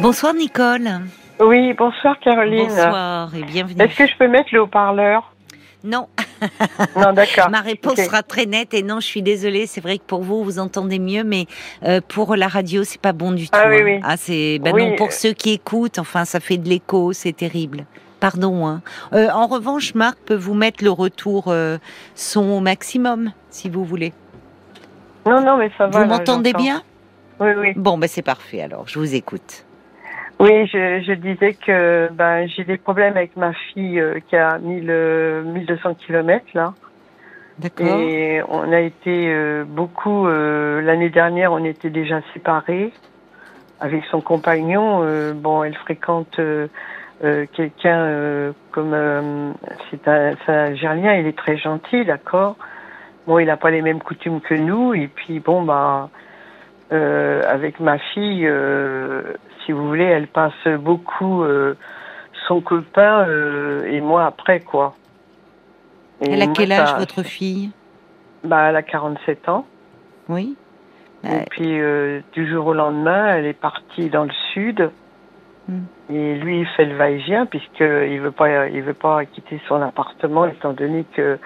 Bonsoir Nicole. Oui, bonsoir Caroline. Bonsoir et bienvenue. Est-ce que je peux mettre le haut-parleur? Non. Non, d'accord. Ma réponse sera très nette et non, je suis désolée. C'est vrai que pour vous, vous entendez mieux, mais euh, pour la radio, c'est pas bon du tout. Ah oui, hein. oui. Ah, c'est ben Oui, non pour ceux qui écoutent. Enfin, ça fait de l'écho, c'est terrible. Pardon. Hein. Euh, en revanche, Marc peut vous mettre le retour euh, son au maximum, si vous voulez. Non, non, mais ça va. vous m'entendez bien? Oui, oui. Bon, ben c'est parfait. Alors, je vous écoute. Oui, je, je disais que ben, j'ai des problèmes avec ma fille euh, qui a 1000, euh, 1200 kilomètres là. D'accord. Et on a été euh, beaucoup, euh, l'année dernière, on était déjà séparés avec son compagnon. euh, bon, elle fréquente euh, quelqu'un euh, comme, euh, c'est un, un Algérien, il est très gentil, d'accord. Bon, il n'a pas les mêmes coutumes que nous. Et puis, bon, bah, euh, avec ma fille, euh, si vous voulez, elle passe beaucoup euh, son copain euh, et moi après, quoi. Et Elle a moi, quel âge ça- votre fille? Bah, elle a 47 ans. Oui. Et Ouais. puis, euh, du jour au lendemain, elle est partie dans le sud. Hmm. Et lui, il fait le va-et-vient puisqu'il veut pas, il veut pas quitter son appartement étant donné que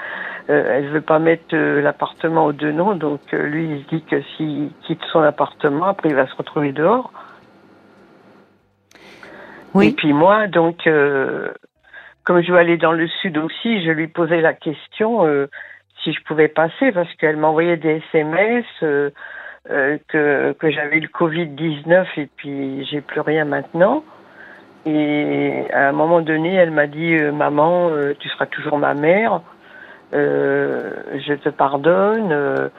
euh, elle veut pas mettre euh, l'appartement aux deux noms. Donc, euh, lui, il se dit que s'il quitte son appartement, après, il va se retrouver dehors. Et Oui. puis moi, donc, euh, comme je veux aller dans le sud aussi, je lui posais la question euh, si je pouvais passer parce qu'elle m'envoyait des SMS euh, euh, que, que j'avais le Covid-19 et puis j'ai plus rien maintenant. Et à un moment donné, elle m'a dit euh, Maman, euh, tu seras toujours ma mère, je te pardonne.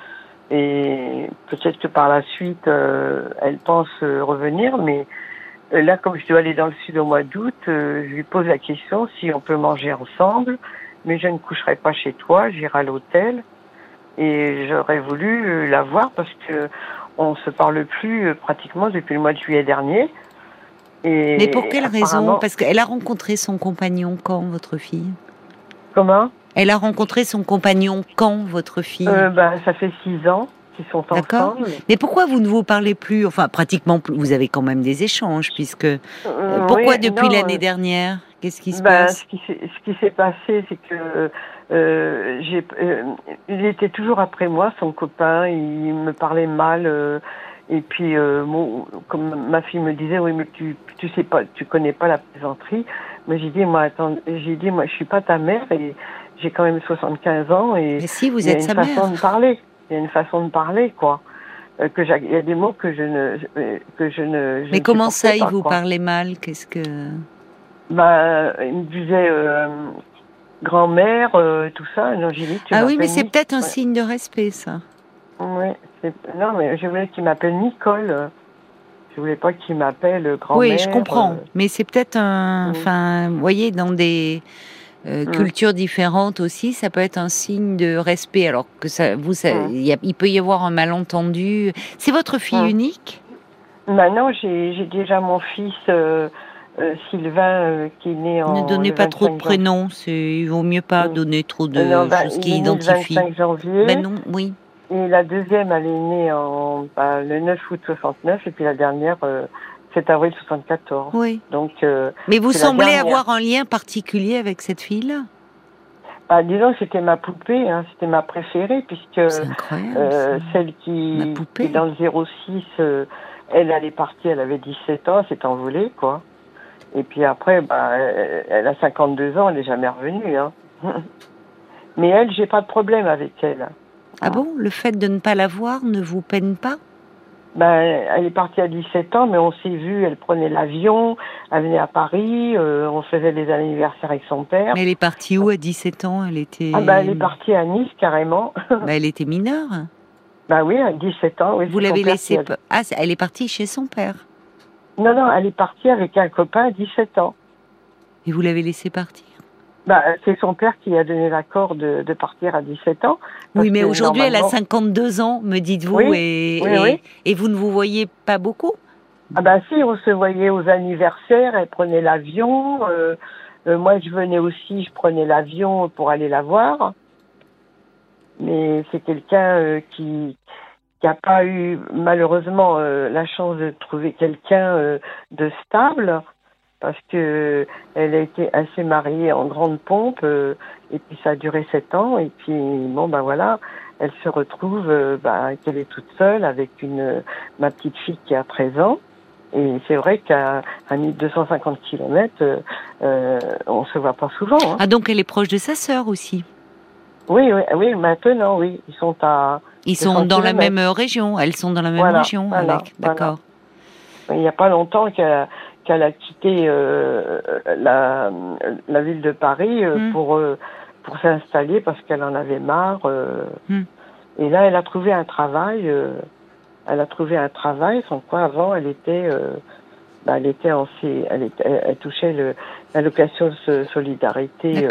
et peut-être que par la suite, elle pense revenir, mais Là, comme je dois aller dans le sud au mois d'août, euh, je lui pose la question si on peut manger ensemble, mais je ne coucherai pas chez toi, j'irai à l'hôtel. Et j'aurais voulu euh, la voir parce que on se parle plus euh, pratiquement depuis le mois de juillet dernier. Et Mais pour quelle raison Parce qu'elle a rencontré son compagnon quand, votre fille? Comment? Elle a rencontré son compagnon quand, votre fille? Euh, ben, Ça fait six ans sont ensemble. Mais pourquoi vous ne vous parlez plus? Enfin, pratiquement, vous avez quand même des échanges, puisque... euh, Euh, pourquoi oui, depuis l'année euh, dernière? Qu'est-ce qui se Ben, passe? ce qui s'est qui passé, c'est que euh, j'ai, euh, il était toujours après moi, son copain. Il me parlait mal. euh, et puis, euh, mon- comme ma fille me disait, oui, mais tu, tu sais pas, tu connais pas la plaisanterie. Mais j'ai dit, moi, attends, j'ai dit, moi, je suis pas ta mère et j'ai quand même 75 ans et Mais si, vous il y a êtes une sa façon mère. de parler. Il y a une façon de parler, quoi. Euh, que il y a des mots que je ne, euh, que je ne. je Mais ne comment ça, il vous quoi. parlait mal? Qu'est-ce que... Bah, il me disait euh, grand-mère, euh, tout ça. Non, j'ai dit, tu Ah oui, mais c'est peut-être un ouais. signe de respect, ça. Ouais, non, mais je voulais qu'il m'appelle Nicole. Je voulais pas qu'il m'appelle euh, grand-mère. Oui, je comprends. euh, Mais c'est peut-être un... Mm. Enfin, vous voyez, dans des euh, Mm. cultures différentes aussi, ça peut être un signe de respect. Alors que ça, vous, ça, Mm. il, y a- il peut y avoir un malentendu. C'est votre fille Mm. unique? Maintenant, j'ai j'ai déjà mon fils euh, euh, Sylvain euh, qui est né en. Ne donnez pas trop de 25 prénoms. Il vaut mieux pas Mm. donner trop de non, bah, choses qui est né le identifient. 25 janvier. Ben non, oui. Et la deuxième, elle est née en, bah, le 9 août 69. Et puis la dernière, 7 avril 74. Oui. Donc, euh, Mais vous semblez dernière. avoir un lien particulier avec cette fille-là? bah, disons que c'était ma poupée, hein, c'était ma préférée, puisque euh, celle qui, qui est dans le 06, euh, elle, est partie, elle avait 17 ans, s'est envolée, quoi. Et puis après, bah, elle, elle a 52 ans, elle n'est jamais revenue. Hein. Mais elle, j'ai pas de problème avec elle. Ah bon? Le fait de ne pas la voir ne vous peine pas? Ben, elle est partie à 17 ans, mais on s'est vu, elle prenait l'avion, elle venait à Paris, euh, on faisait des anniversaires avec son père. Mais elle est partie où à 17 ans? Elle était. Ah ben, elle est partie à Nice, carrément. Bah, elle était mineure. ben oui, à 17 ans. Oui, Vous l'avez laissée. qui Ah, elle est partie chez son père. Non, non, elle est partie avec un copain à 17 ans. Et vous l'avez laissée partir? Ben, c'est son père qui a donné l'accord de, de partir à 17 ans. Oui, mais aujourd'hui, elle a normalement- 52 ans, me dites-vous, Oui, et, oui, et, oui. et vous ne vous voyez pas beaucoup? Ah ben si, on se voyait aux anniversaires, elle prenait l'avion. euh, euh, moi, je venais aussi, je prenais l'avion pour aller la voir. Mais c'est quelqu'un euh, qui qui n'a pas eu malheureusement euh, la chance de trouver quelqu'un euh, de stable parce que elle a été assez mariée en grande pompe euh, et puis ça a duré sept ans et puis bon ben voilà elle se retrouve bah, qu'elle est toute seule avec une ma petite fille qui a 13 ans et c'est vrai qu'à 1250 km euh, on se voit pas souvent hein. ah donc elle est proche de sa sœur aussi? Oui oui oui maintenant oui ils sont à ils sont dans la même région. Elles sont dans la même région avec. D'accord. Il n'y a pas longtemps qu'elle a quitté euh, la, la, ville de Paris euh, hmm. pour euh, pour s'installer parce qu'elle en avait marre. Hmm. Et là, elle a trouvé un travail. elle a trouvé un travail sans quoi avant elle était bah, elle était en elle, était, elle, touchait l'allocation de solidarité.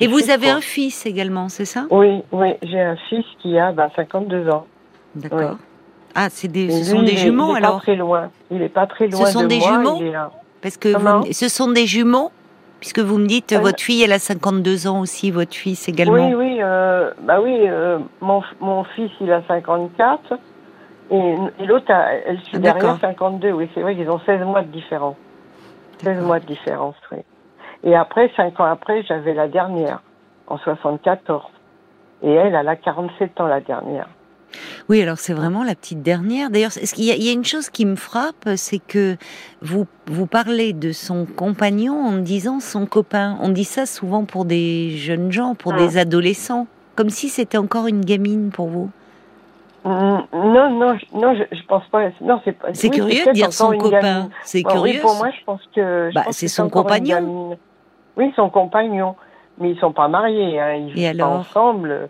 Et vous avez un fils également, c'est ça? Oui, oui, j'ai un fils qui a 52 bah, ans. D'accord. Ah, c'est des, ce sont des jumeaux il alors pas très loin. Il n'est pas très loin Ce sont de des moi, jumeaux Parce que vous, ce sont des jumeaux Puisque vous me dites, votre fille, elle a 52 ans aussi, votre fils également. Oui, oui, euh, bah oui, euh, mon, mon fils, il a 54, et, et l'autre, elle suit derrière 52, oui, c'est vrai qu'ils ont 16 mois de différence. 16 mois de différence, oui. Et après, cinq ans après, j'avais la dernière, en 74. Et elle, elle a 47 ans, la dernière. Oui, alors c'est vraiment la petite dernière. D'ailleurs, il y, y, a une chose qui me frappe, c'est que vous, vous parlez de son compagnon en disant son copain. On dit ça souvent pour des jeunes gens, pour des adolescents, comme si c'était encore une gamine pour vous. Mm, non, non, non, je, je pense pas. Non, c'est pas. C'est curieux de dire son copain. C'est curieux. Oui, pour moi, je pense que. Bah, c'est son compagnon. Oui, son compagnon. Mais ils sont pas mariés, hein. Ils vivent pas ensemble.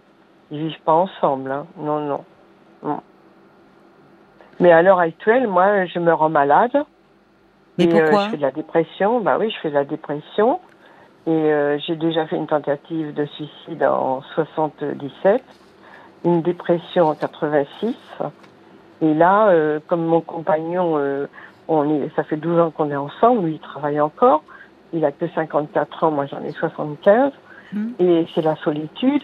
Ils vivent pas ensemble, hein. Non, non, Mais à l'heure actuelle, moi, je me rends malade. Mais et, pourquoi euh, Je fais de la dépression. Bah oui, je fais de la dépression. Et euh, j'ai déjà fait une tentative de suicide en 77, une dépression en 86. Et là, euh, comme mon compagnon, on est, ça fait 12 ans qu'on est ensemble, lui il travaille encore il a que 54 ans, moi j'en ai 75, hmm. et c'est la solitude.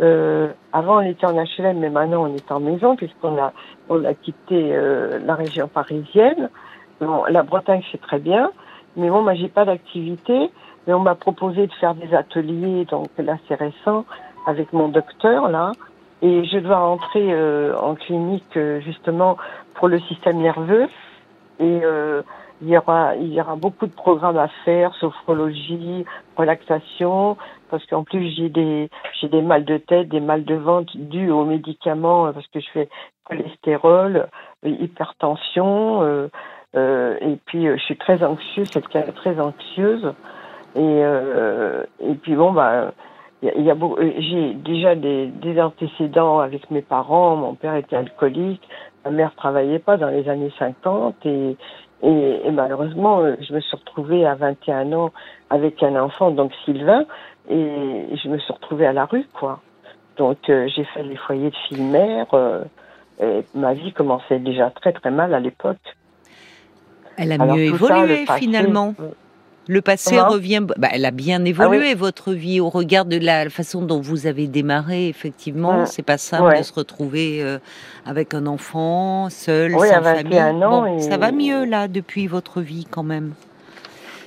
Euh, avant on était en HLM, mais maintenant on est en maison puisqu'on a on a quitté euh, la région parisienne. Bon, la Bretagne c'est très bien, mais bon moi j'ai pas d'activité, mais on m'a proposé de faire des ateliers, donc là c'est récent avec mon docteur là, et je dois rentrer euh, en clinique euh, justement pour le système nerveux. Et euh, il y aura, il y aura beaucoup de programmes à faire, sophrologie, relaxation, parce qu'en plus j'ai des, j'ai des mal de tête, des mal de ventre dus aux médicaments, euh, parce que je fais cholestérol, euh, hypertension, euh, euh, et puis je suis très anxieuse, cette très anxieuse, et euh, et puis bon bah il y a, j'ai déjà des, des antécédents avec mes parents. Mon père était alcoolique, ma mère travaillait pas dans les années 50 et et, malheureusement, euh, je me suis retrouvée à 21 ans avec un enfant, donc Sylvain, et je me suis retrouvée à la rue, quoi. Donc euh, j'ai fait les foyers de filles-mères. Euh, et ma vie commençait déjà très très mal à l'époque. Elle a mieux évolué finalement. Le passé revient. Bah, elle a bien ah évolué votre vie au regard de la façon dont vous avez démarré. Effectivement, mm. c'est pas simple de se retrouver euh, avec un enfant seul, oui, sans famille. Ans Ça va mieux là depuis votre vie quand même.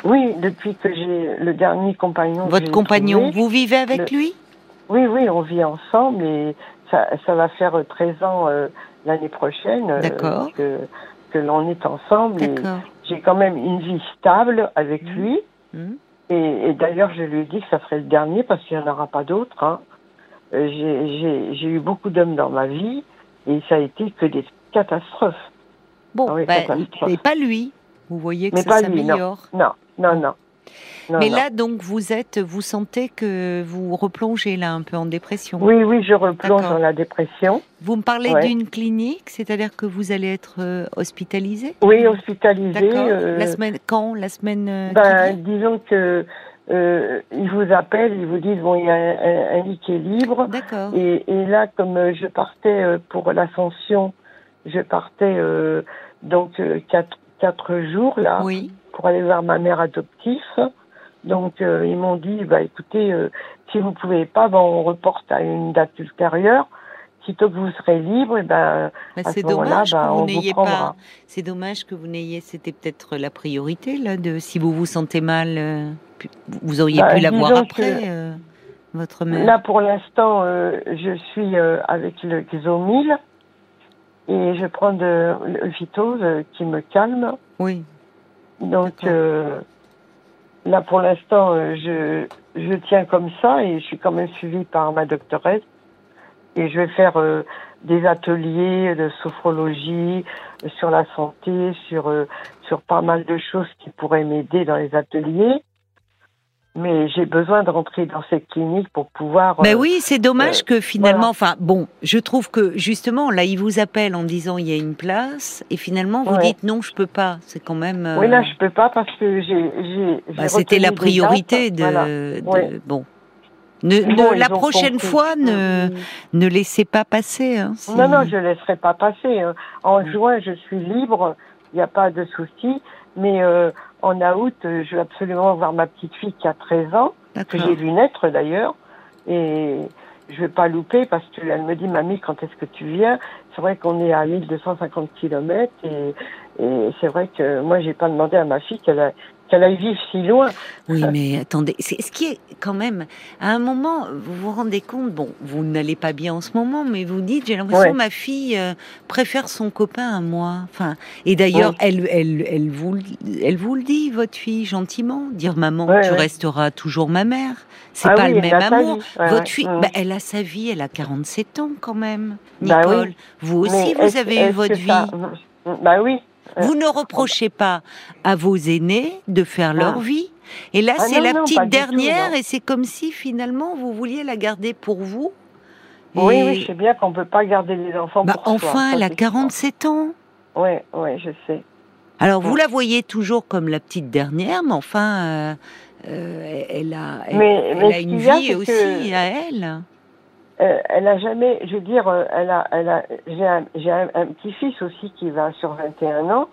Oui, depuis que j'ai le dernier compagnon. Votre compagnon, vous vivez avec lui? Oui, oui, on vit ensemble et ça, ça va faire 13 ans euh, l'année prochaine euh, que, que l'on est ensemble. D'accord j'ai quand même une vie stable avec mmh. lui. Mmh. Et, d'ailleurs, je lui ai dit que ça serait le dernier parce qu'il n'y en aura pas d'autres. Hein. Euh, j'ai eu beaucoup d'hommes dans ma vie et ça a été que des catastrophes. Bon, ah ben, mais pas lui. Vous voyez que ça s'améliore. Non, non, non. Mais là, donc, vous êtes, vous sentez que vous replongez là un peu en dépression. Oui, oui, je replonge dans la dépression. Vous me parlez d'une clinique, c'est-à-dire que vous allez être euh, hospitalisé Oui, hospitalisé. Euh, la semaine quand La semaine euh, ben, Disons que ils vous appellent, ils vous disent bon, il y a un, lit qui est libre. D'accord. Et, et, là, comme je partais pour l'ascension, je partais donc quatre, quatre jours là. Oui pour aller voir ma mère adoptive. Donc euh, ils m'ont dit bah écoutez euh, si vous pouvez pas, on reporte à une date ultérieure aussitôt que vous serez libre, et ben, Bah, c'est ce dommage bah, que vous n'ayez pas. C'est dommage que vous n'ayez. C'était peut-être la priorité là de si vous vous sentez mal, euh, vous auriez Bah, pu la voir après votre mère. Là, pour l'instant, je suis avec le Xomil et je prends de, le Vitose qui me calme. Oui. Donc euh, là, pour l'instant, euh, je, je tiens comme ça et je suis quand même suivie par ma doctoresse. Et je vais faire euh, des ateliers de sophrologie sur la santé, sur, euh, sur pas mal de choses qui pourraient m'aider dans les ateliers. Mais j'ai besoin de rentrer dans cette clinique pour pouvoir... Ben euh, oui, c'est dommage euh, que finalement, voilà. enfin bon, je trouve que justement là, il vous appelle en disant il y a une place et finalement vous Ouais. dites non, je peux pas. C'est quand même. euh, Oui, là, je peux pas parce que j'ai... bah, C'était la priorité de, voilà. de- Ouais. bon. Ne, Mais ne- bon, ils la prochaine fois, ne, ne laissez pas passer. hein, si- Non, non, je ne laisserai pas passer. hein. En Mm. juin, je suis libre, il n'y a pas de souci. Mais euh, en août, euh, je vais absolument voir ma petite fille qui a 13 ans, que j'ai vu naître d'ailleurs. Et je vais pas louper parce qu'elle me dit, mamie, quand est-ce que tu viens? C'est vrai qu'on est à 1250 km et, et c'est vrai que moi, j'ai pas demandé à ma fille qu'elle a- qu'elle aille vivre si loin. Oui, mais attendez, c'est ce qui est quand même, à un moment, vous vous rendez compte, bon, vous n'allez pas bien en ce moment, mais vous dites, j'ai l'impression Ouais. ma fille euh, préfère son copain à moi. Enfin, et d'ailleurs, elle, elle, elle vous, le- elle vous le dit, votre fille, gentiment, dire maman, Ouais, tu resteras toujours ma mère. C'est Ah pas oui, le même amour. votre fille, Mm. bah, elle a sa vie, elle a 47 ans quand même, Bah oui. Nicole. Vous aussi, Mais vous avez eu votre vie. ça- Bah oui. Vous ne reprochez pas à vos aînés de faire leur Ah. vie. Et là, Ah c'est la non, petite tout, dernière, et c'est comme si finalement vous vouliez la garder pour vous. Oui, Et- oui, je sais bien qu'on peut pas garder les enfants Bah, pour enfin, elle a c'est 47 ans. Ouais, ouais, je sais. Alors vous Ouais. la voyez toujours comme la petite dernière, mais enfin, euh, euh, elle a, elle, Mais- elle mais a ce une vie aussi que- à elle. Euh, elle a jamais, je veux dire, euh, elle a, elle a, j'ai un, j'ai un, un petit-fils aussi qui va sur 21 ans,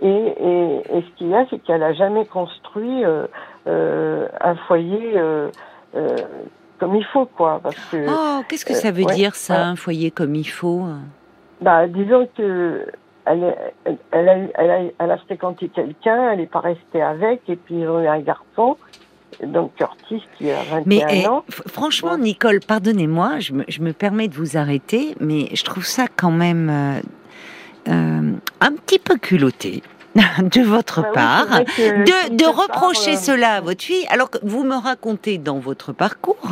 et, et, et ce qu'il y a, c'est qu'elle a jamais construit euh, euh, un foyer comme il faut, quoi, parce que, Oh, qu'est-ce que ça veut ouais, dire ça, un foyer comme il faut bah, disons que elle, elle, elle a, elle, a, elle a fréquenté quelqu'un, elle n'est pas restée avec, et puis ils ont eu un garçon, donc Curtis qui a 21 Mais eh, ans. franchement. Nicole, pardonnez-moi, je me, je me permets de vous arrêter, mais je trouve ça quand même euh, euh, un petit peu culotté de votre Bah part. de, reprocher part, euh, cela à votre fille, alors que vous me racontez dans votre parcours,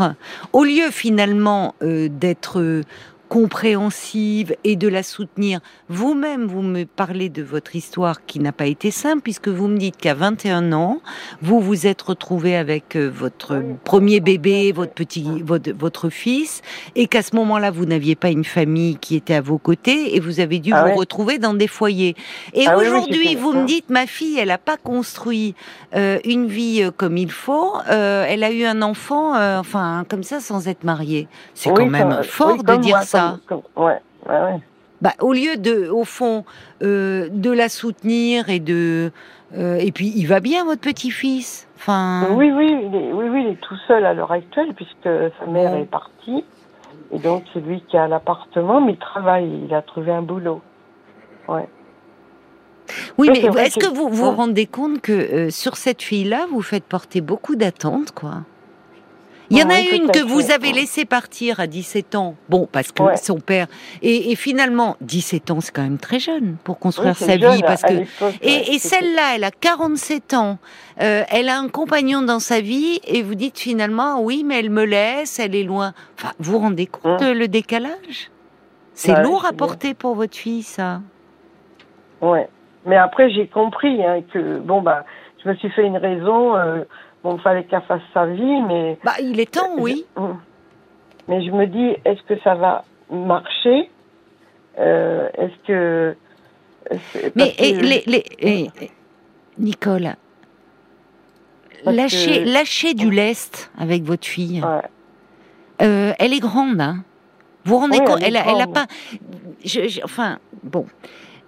au lieu finalement euh, d'être compréhensive et de la soutenir, vous-même, vous me parlez de votre histoire qui n'a pas été simple, puisque vous me dites qu'à 21 ans, vous vous êtes retrouvé avec euh, votre premier bébé, votre petit, votre, votre fils, et qu'à ce moment-là, vous n'aviez pas une famille qui était à vos côtés, et vous avez dû Ah vous ouais. retrouver dans des foyers. Et Ah oui, oui, aujourd'hui, vous me dites, ma fille, elle n'a pas construit euh, une vie euh, comme il faut, euh, elle a eu un enfant, euh, enfin, comme ça, sans être mariée. C'est Oui, quand même fort de dire moi, ça. comme- comme- ouais, ouais, ouais. Bah, au lieu de, au fond, euh, de la soutenir et de, euh, et puis il va bien votre petit-fils. Enfin, Oui, oui, il est, oui, oui, il est tout seul à l'heure actuelle puisque sa mère Ouais. est partie. Et donc, c'est lui qui a l'appartement, mais il travaille, il a trouvé un boulot. Ouais. oui, mais est-ce que- que vous vous Ouais. rendez compte que euh, sur cette fille-là, vous faites porter beaucoup d'attentes, quoi? Il y en a Oui, une que vous avez ouais. laissé partir à 17 ans, bon, parce que Ouais. son père. Et, et finalement, 17 ans, c'est quand même très jeune pour construire Oui, sa jeune, vie. Parce que Et, celle-là, elle a 47 ans, euh, elle a un compagnon dans sa vie, et vous dites finalement, oui, mais elle me laisse, elle est loin. Enfin, vous vous rendez compte Hum. le décalage? C'est Ouais, lourd à porter pour votre fille, ça. Ouais. Mais après, j'ai compris hein, que, bon, bah, je me suis fait une raison. Euh, bon, il fallait qu'elle fasse sa vie, mais. Bah, il est temps, oui. Je- mais je me dis, est-ce que ça va marcher? Euh, Est-ce que. Mais que- et, les, les- et- Nicole, Parce lâchez, que- lâchez du lest avec votre fille. Ouais. Euh, elle est grande, hein. Vous vous rendez Oui, compte elle Elle a, elle a pas. je- je- enfin, bon.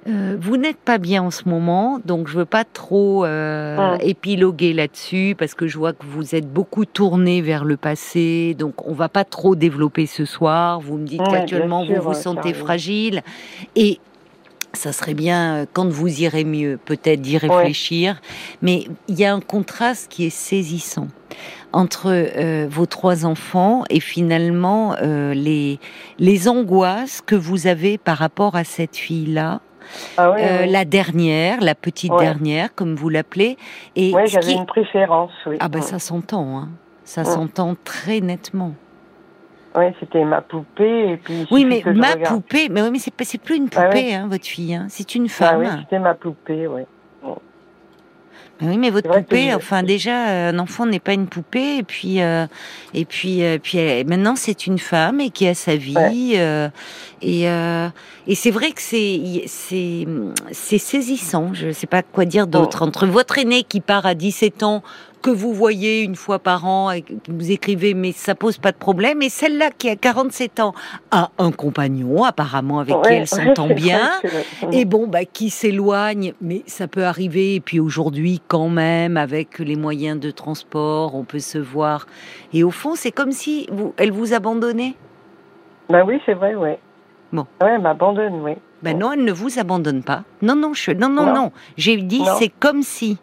Euh, vous n'êtes pas bien en ce moment, donc je veux pas trop euh, épiloguer là-dessus parce que je vois que vous êtes beaucoup tourné vers le passé, donc on va pas trop développer ce soir. Vous me dites qu'actuellement vous vous sentez fragile. Et ça serait bien euh, quand vous irez mieux, peut-être d'y réfléchir. Mais il y a un contraste qui est saisissant entre vos trois enfants et finalement les les angoisses que vous avez par rapport à cette fille-là ah euh, la dernière, la petite dernière, comme vous l'appelez. Et j'avais une préférence, oui. Ah ben ça s'entend, hein. ça s'entend très nettement. Oui, c'était ma poupée. Et puis oui, mais ma poupée, mais oui, mais c'est plus une ah poupée, hein, votre fille. Hein. C'est une ah femme. oui, c'était ma poupée, oui. Oui, mais votre poupée, enfin déjà, un enfant n'est pas une poupée, et puis, euh, et puis, euh, puis maintenant c'est une femme et qui a sa vie, euh, et, et c'est vrai que c'est, c'est, c'est saisissant. Je ne sais pas quoi dire d'autre entre votre aîné qui part à 17 ans que vous voyez une fois par an et que vous écrivez, mais ça pose pas de problème. Et celle-là qui a 47 ans a un compagnon, apparemment avec qui elle s'entend bien, et bon, bah, qui s'éloigne, mais ça peut arriver. Et puis aujourd'hui, quand même, avec les moyens de transport, on peut se voir. Et au fond, c'est comme si vous, elle vous abandonnait. Ben oui, c'est vrai, oui. Bon. Ouais, elle m'abandonne, oui. Ben non, elle ne vous abandonne pas. Non, non, je, non, non, non. J'ai dit, c'est comme si.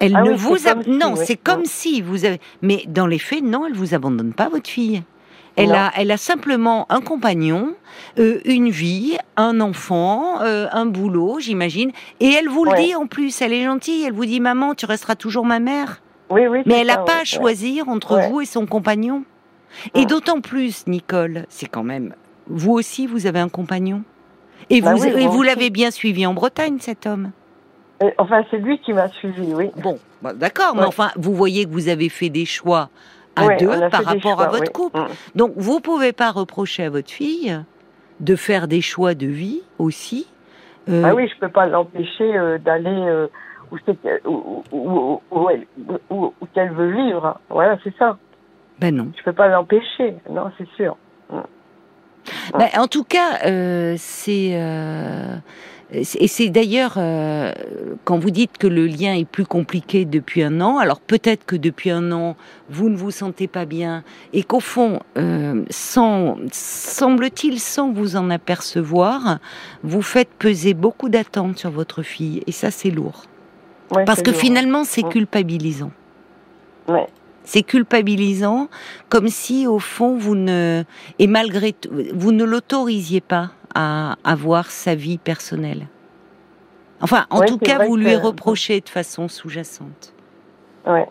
Elle ah ne vous non, c'est comme si vous avez. Mais dans les faits, non, elle vous abandonne pas, votre fille. Elle a, elle a simplement un compagnon, euh, une vie, un enfant, euh, un boulot, j'imagine. Et elle vous le dit en plus. Elle est gentille. Elle vous dit, maman, tu resteras toujours ma mère. Oui, oui. Mais elle n'a pas à choisir entre vous et son compagnon. Et d'autant plus, Nicole, c'est quand même. Vous aussi, vous avez un compagnon. Et bah vous, et vous l'avez bien suivi en Bretagne, cet homme. Euh, enfin, c'est lui qui m'a suivi, oui. Bon, bah, d'accord, mais enfin, vous voyez que vous avez fait des choix à deux par rapport à votre couple. Mm. Donc, vous pouvez pas reprocher à votre fille de faire des choix de vie aussi. Euh, ah oui, je peux pas l'empêcher euh, d'aller où, où, où, où, qu'elle veut vivre. Voilà, c'est ça. Ben non. Je peux pas l'empêcher, non, c'est sûr. Mm. Ben, en tout cas, c'est et c'est d'ailleurs, euh, quand vous dites que le lien est plus compliqué depuis un an, alors peut-être que depuis un an, vous ne vous sentez pas bien, et qu'au fond, euh, sans, semble-t-il, sans vous en apercevoir, vous faites peser beaucoup d'attentes sur votre fille, et ça c'est lourd. Parce que finalement, c'est culpabilisant. Ouais. C'est culpabilisant, comme si au fond vous ne et malgré tout vous ne l'autorisiez pas à avoir sa vie personnelle. Enfin, en tout cas, vous lui reprochez de façon sous-jacente. Ouais.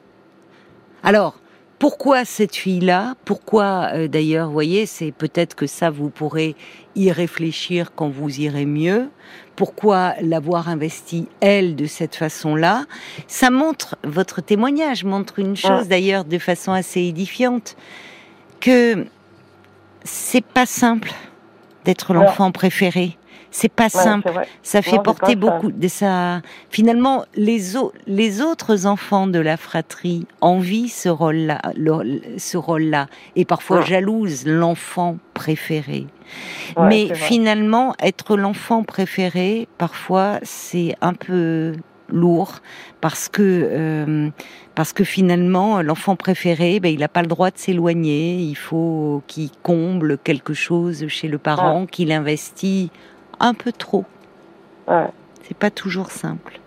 Alors, pourquoi cette fille-là? Pourquoi, euh, d'ailleurs, vous voyez, c'est peut-être que ça, vous pourrez y réfléchir quand vous irez mieux. Pourquoi l'avoir investie, elle, de cette façon-là? Ça montre, votre témoignage montre une chose, d'ailleurs, de façon assez édifiante, que c'est pas simple d'être l'enfant préféré. C'est pas simple. Ça fait porter beaucoup de ça. Finalement, les, les autres enfants de la fratrie envient ce rôle-là, ce rôle-là, et parfois jalousent l'enfant préféré. Mais finalement, être l'enfant préféré, parfois, c'est un peu lourd parce que euh, parce que finalement l'enfant préféré ben, il n'a pas le droit de s'éloigner. Il faut qu'il comble quelque chose chez le parent qu'il investit un peu trop. C'est pas toujours simple.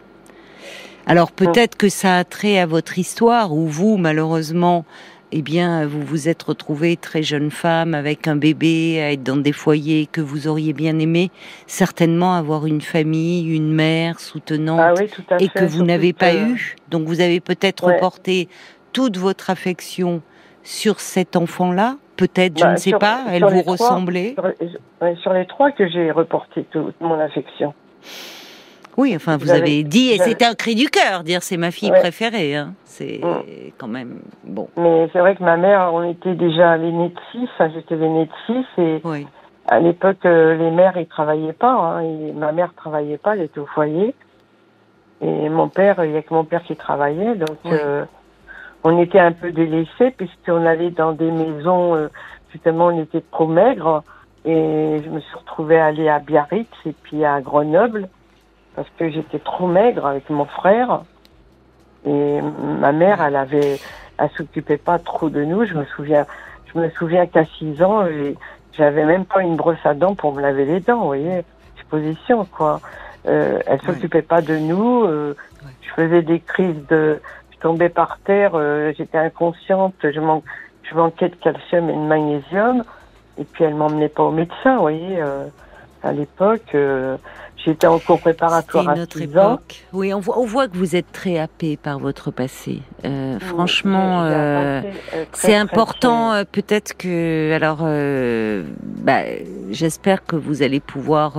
Alors peut-être que ça a trait à votre histoire où vous malheureusement eh bien, vous vous êtes retrouvée très jeune femme avec un bébé, à être dans des foyers que vous auriez bien aimé, certainement avoir une famille, une mère soutenante, ah et que vous n'avez pas eu. Donc vous avez peut-être reporté toute votre affection sur cet enfant-là. Peut-être, je bah, ne sais pas, elle vous ressemblait. Sur, les trois que j'ai reporté toute mon affection. Oui, enfin, vous, avez, dit, et c'était un cri du cœur, dire c'est ma fille préférée. Hein. C'est mm. quand même bon. Mais c'est vrai que ma mère, on était déjà l'aînée de six, j'étais l'aînée de six, et à l'époque, euh, les mères, ils travaillaient pas. Hein, et ma mère travaillait pas, elle était au foyer. Et mon père, il y a que mon père qui travaillait, donc euh, on était un peu délaissés, puisqu'on allait dans des maisons, euh, justement, on était trop maigres. Et je me suis retrouvée à aller à Biarritz et puis à Grenoble parce que j'étais trop maigre avec mon frère. Et ma mère, elle avait, elle s'occupait pas trop de nous. Je me souviens, je me souviens qu'à 6 ans, j'avais même pas une brosse à dents pour me laver les dents, vous voyez. Position, quoi. Euh, elle s'occupait pas de nous. Euh, Je faisais des crises de, je tombais par terre, euh, j'étais inconsciente, je, manque, je manquais de calcium et de magnésium. Et puis elle m'emmenait pas au médecin, vous voyez. Euh, à l'époque, euh, J'étais en cours préparatoire à notre époque. Oui, on voit, on voit que vous êtes très happé par votre passé. Euh, franchement, euh, euh, c'est important. Euh, peut-être que, alors, bah, j'espère que vous allez pouvoir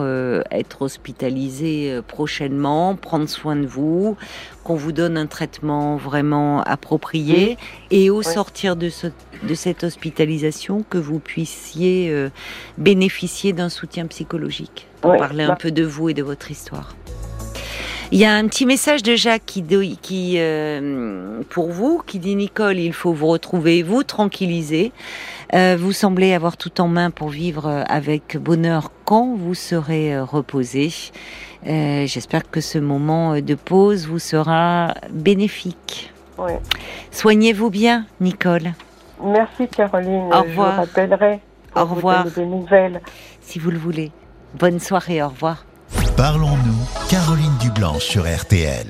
être hospitalisé prochainement, prendre soin de vous, qu'on vous donne un traitement vraiment approprié, et au sortir de, ce, de cette hospitalisation, que vous puissiez bénéficier d'un soutien psychologique parler un peu de vous et de votre histoire. Il y a un petit message de Jacques qui, qui euh, pour vous, qui dit Nicole, il faut vous retrouver, vous tranquilliser. Euh, vous semblez avoir tout en main pour vivre avec bonheur quand vous serez euh, reposé. J'espère que ce moment de pause vous sera bénéfique. Soignez-vous bien, Nicole. Merci, Caroline. Au revoir. Je rappellerai. Au revoir. Des nouvelles. Si vous le voulez. Bonne soirée, au revoir. Parlons-nous, Caroline Dublanche sur RTL.